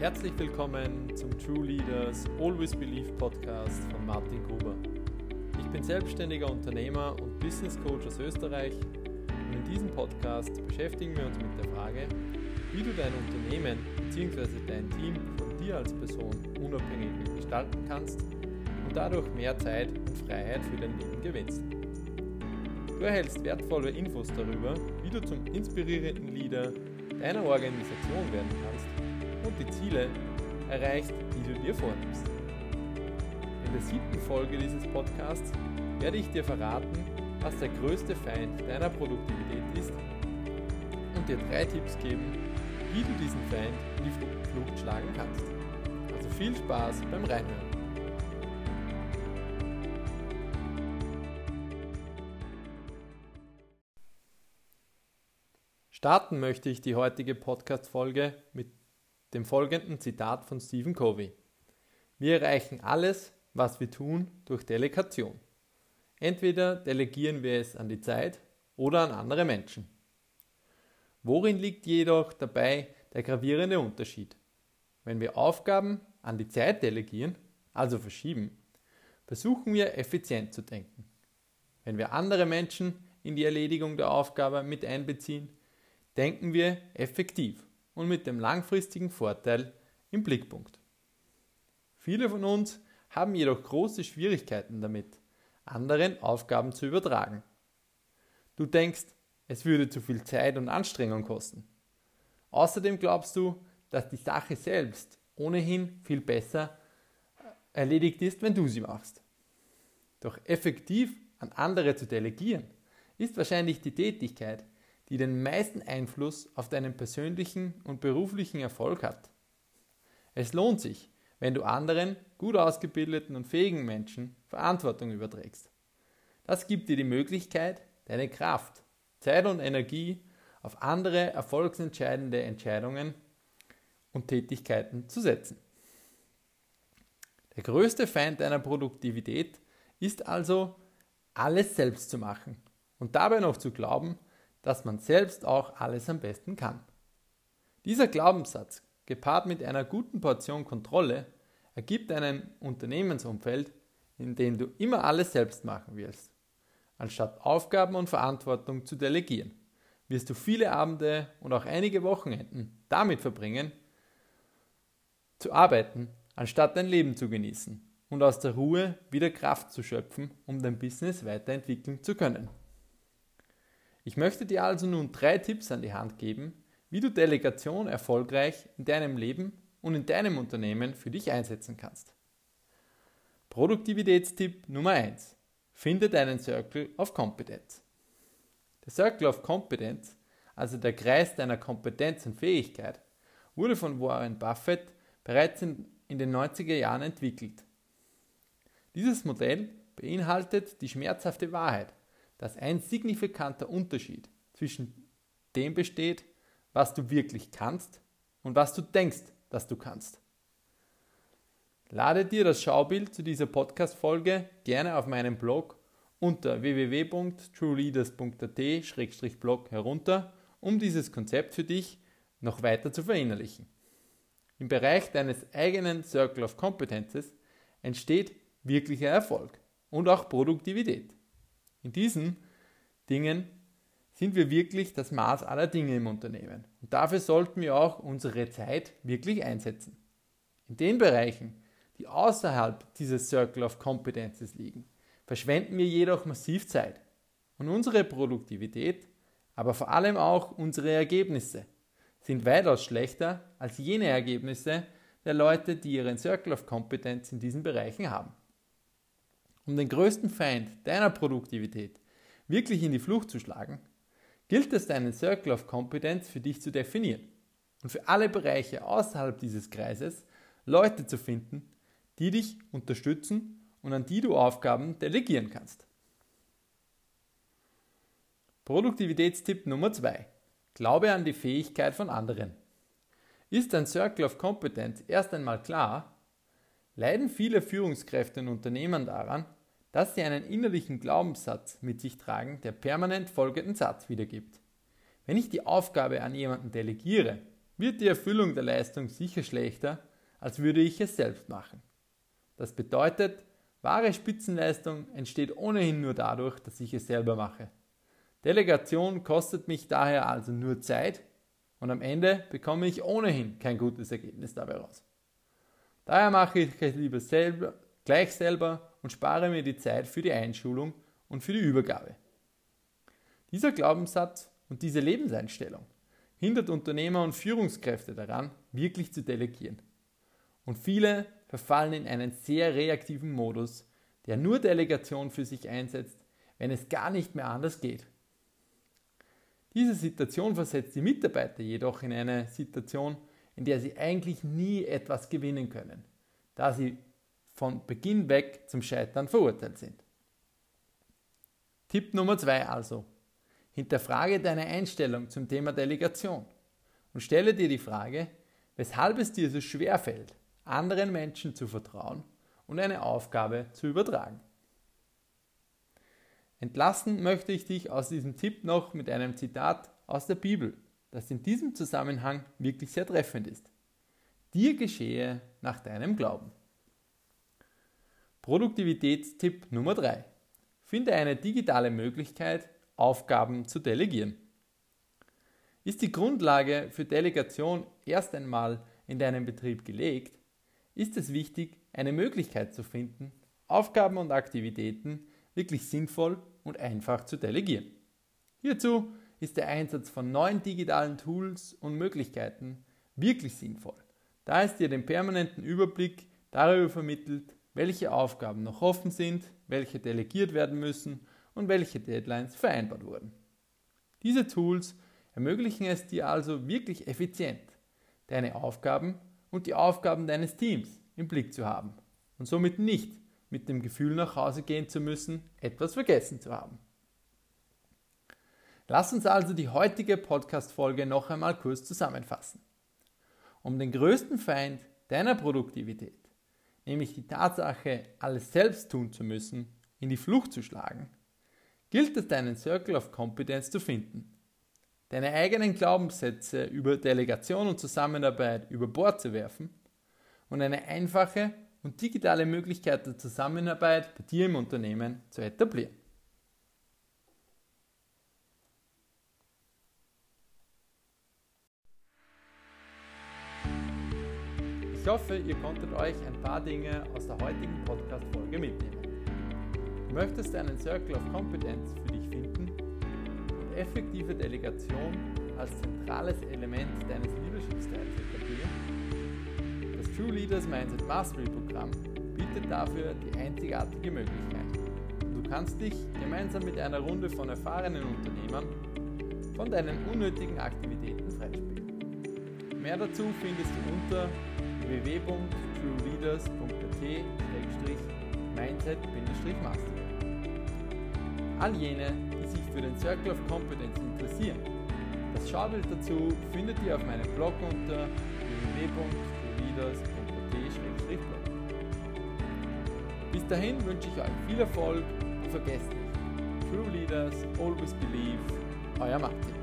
Herzlich willkommen zum True Leaders Always Believe Podcast von Martin Gruber. Ich bin selbstständiger Unternehmer und Business Coach aus Österreich und in diesem Podcast beschäftigen wir uns mit der Frage, wie du dein Unternehmen bzw. dein Team von dir als Person unabhängig gestalten kannst und dadurch mehr Zeit und Freiheit für dein Leben gewinnst. Du erhältst wertvolle Infos darüber, wie du zum inspirierenden Leader deiner Organisation werden kannst die Ziele erreichst, die du dir vornimmst. In der siebten Folge dieses Podcasts werde ich dir verraten, was der größte Feind deiner Produktivität ist und dir drei Tipps geben, wie du diesen Feind in die Flucht schlagen kannst. Also viel Spaß beim Reinhören. Starten möchte ich die heutige Podcast-Folge mit dem folgenden Zitat von Stephen Covey. Wir erreichen alles, was wir tun, durch Delegation. Entweder delegieren wir es an die Zeit oder an andere Menschen. Worin liegt jedoch dabei der gravierende Unterschied? Wenn wir Aufgaben an die Zeit delegieren, also verschieben, versuchen wir effizient zu denken. Wenn wir andere Menschen in die Erledigung der Aufgabe mit einbeziehen, denken wir effektiv und mit dem langfristigen Vorteil im Blickpunkt. Viele von uns haben jedoch große Schwierigkeiten damit, anderen Aufgaben zu übertragen. Du denkst, es würde zu viel Zeit und Anstrengung kosten. Außerdem glaubst du, dass die Sache selbst ohnehin viel besser erledigt ist, wenn du sie machst. Doch effektiv an andere zu delegieren, ist wahrscheinlich die Tätigkeit, die den meisten Einfluss auf deinen persönlichen und beruflichen Erfolg hat. Es lohnt sich, wenn du anderen gut ausgebildeten und fähigen Menschen Verantwortung überträgst. Das gibt dir die Möglichkeit, deine Kraft, Zeit und Energie auf andere erfolgsentscheidende Entscheidungen und Tätigkeiten zu setzen. Der größte Feind deiner Produktivität ist also, alles selbst zu machen und dabei noch zu glauben, dass man selbst auch alles am besten kann. Dieser Glaubenssatz, gepaart mit einer guten Portion Kontrolle, ergibt einen Unternehmensumfeld, in dem du immer alles selbst machen willst. Anstatt Aufgaben und Verantwortung zu delegieren, wirst du viele Abende und auch einige Wochenenden damit verbringen, zu arbeiten, anstatt dein Leben zu genießen und aus der Ruhe wieder Kraft zu schöpfen, um dein Business weiterentwickeln zu können. Ich möchte dir also nun drei Tipps an die Hand geben, wie du Delegation erfolgreich in deinem Leben und in deinem Unternehmen für dich einsetzen kannst. Produktivitätstipp Nummer 1. Finde deinen Circle of Competence. Der Circle of Competence, also der Kreis deiner Kompetenz und Fähigkeit, wurde von Warren Buffett bereits in, in den 90er Jahren entwickelt. Dieses Modell beinhaltet die schmerzhafte Wahrheit, dass ein signifikanter Unterschied zwischen dem besteht, was du wirklich kannst und was du denkst, dass du kannst. Lade dir das Schaubild zu dieser Podcast-Folge gerne auf meinem Blog unter www.trueleaders.at-blog herunter, um dieses Konzept für dich noch weiter zu verinnerlichen. Im Bereich deines eigenen Circle of Competences entsteht wirklicher Erfolg und auch Produktivität. In diesen Dingen sind wir wirklich das Maß aller Dinge im Unternehmen. Und dafür sollten wir auch unsere Zeit wirklich einsetzen. In den Bereichen, die außerhalb dieses Circle of Competences liegen, verschwenden wir jedoch massiv Zeit. Und unsere Produktivität, aber vor allem auch unsere Ergebnisse, sind weitaus schlechter als jene Ergebnisse der Leute, die ihren Circle of Competence in diesen Bereichen haben. Um den größten Feind deiner Produktivität wirklich in die Flucht zu schlagen, gilt es, deinen Circle of Competence für dich zu definieren und für alle Bereiche außerhalb dieses Kreises Leute zu finden, die dich unterstützen und an die du Aufgaben delegieren kannst. Produktivitätstipp Nummer 2. Glaube an die Fähigkeit von anderen. Ist dein Circle of Competence erst einmal klar, leiden viele Führungskräfte und Unternehmen daran, dass sie einen innerlichen Glaubenssatz mit sich tragen, der permanent folgenden Satz wiedergibt. Wenn ich die Aufgabe an jemanden delegiere, wird die Erfüllung der Leistung sicher schlechter, als würde ich es selbst machen. Das bedeutet, wahre Spitzenleistung entsteht ohnehin nur dadurch, dass ich es selber mache. Delegation kostet mich daher also nur Zeit und am Ende bekomme ich ohnehin kein gutes Ergebnis dabei raus. Daher mache ich es lieber selber, gleich selber und spare mir die Zeit für die Einschulung und für die Übergabe. Dieser Glaubenssatz und diese Lebenseinstellung hindert Unternehmer und Führungskräfte daran, wirklich zu delegieren. Und viele verfallen in einen sehr reaktiven Modus, der nur Delegation für sich einsetzt, wenn es gar nicht mehr anders geht. Diese Situation versetzt die Mitarbeiter jedoch in eine Situation, in der sie eigentlich nie etwas gewinnen können, da sie von Beginn weg zum Scheitern verurteilt sind. Tipp Nummer zwei also. Hinterfrage deine Einstellung zum Thema Delegation und stelle dir die Frage, weshalb es dir so schwer fällt, anderen Menschen zu vertrauen und eine Aufgabe zu übertragen. Entlassen möchte ich dich aus diesem Tipp noch mit einem Zitat aus der Bibel, das in diesem Zusammenhang wirklich sehr treffend ist. Dir geschehe nach deinem Glauben. Produktivitätstipp Nummer 3. Finde eine digitale Möglichkeit, Aufgaben zu delegieren. Ist die Grundlage für Delegation erst einmal in deinem Betrieb gelegt, ist es wichtig, eine Möglichkeit zu finden, Aufgaben und Aktivitäten wirklich sinnvoll und einfach zu delegieren. Hierzu ist der Einsatz von neuen digitalen Tools und Möglichkeiten wirklich sinnvoll, da es dir den permanenten Überblick darüber vermittelt, welche Aufgaben noch offen sind, welche delegiert werden müssen und welche Deadlines vereinbart wurden. Diese Tools ermöglichen es dir also wirklich effizient, deine Aufgaben und die Aufgaben deines Teams im Blick zu haben und somit nicht mit dem Gefühl nach Hause gehen zu müssen, etwas vergessen zu haben. Lass uns also die heutige Podcast-Folge noch einmal kurz zusammenfassen. Um den größten Feind deiner Produktivität, nämlich die Tatsache, alles selbst tun zu müssen, in die Flucht zu schlagen, gilt es, deinen Circle of Competence zu finden. Deine eigenen Glaubenssätze über Delegation und Zusammenarbeit über Bord zu werfen und eine einfache und digitale Möglichkeit der Zusammenarbeit bei dir im Unternehmen zu etablieren. Ich hoffe, ihr konntet euch ein paar Dinge aus der heutigen Podcast-Folge mitnehmen. Du möchtest einen Circle of Competence für dich finden und effektive Delegation als zentrales Element deines Leadership-Styles etablieren? Das True Leaders Mindset Mastery Programm bietet dafür die einzigartige Möglichkeit. Du kannst dich gemeinsam mit einer Runde von erfahrenen Unternehmern von deinen unnötigen Aktivitäten freispielen. Mehr dazu findest du unter www.trueleaders.at-mindset-mastery. All jene, die sich für den Circle of Competence interessieren. Das Schaubild dazu findet ihr auf meinem Blog unter www.trueleaders.at-blog. Bis dahin wünsche ich euch viel Erfolg und vergesst nicht, True Leaders always believe, euer Martin.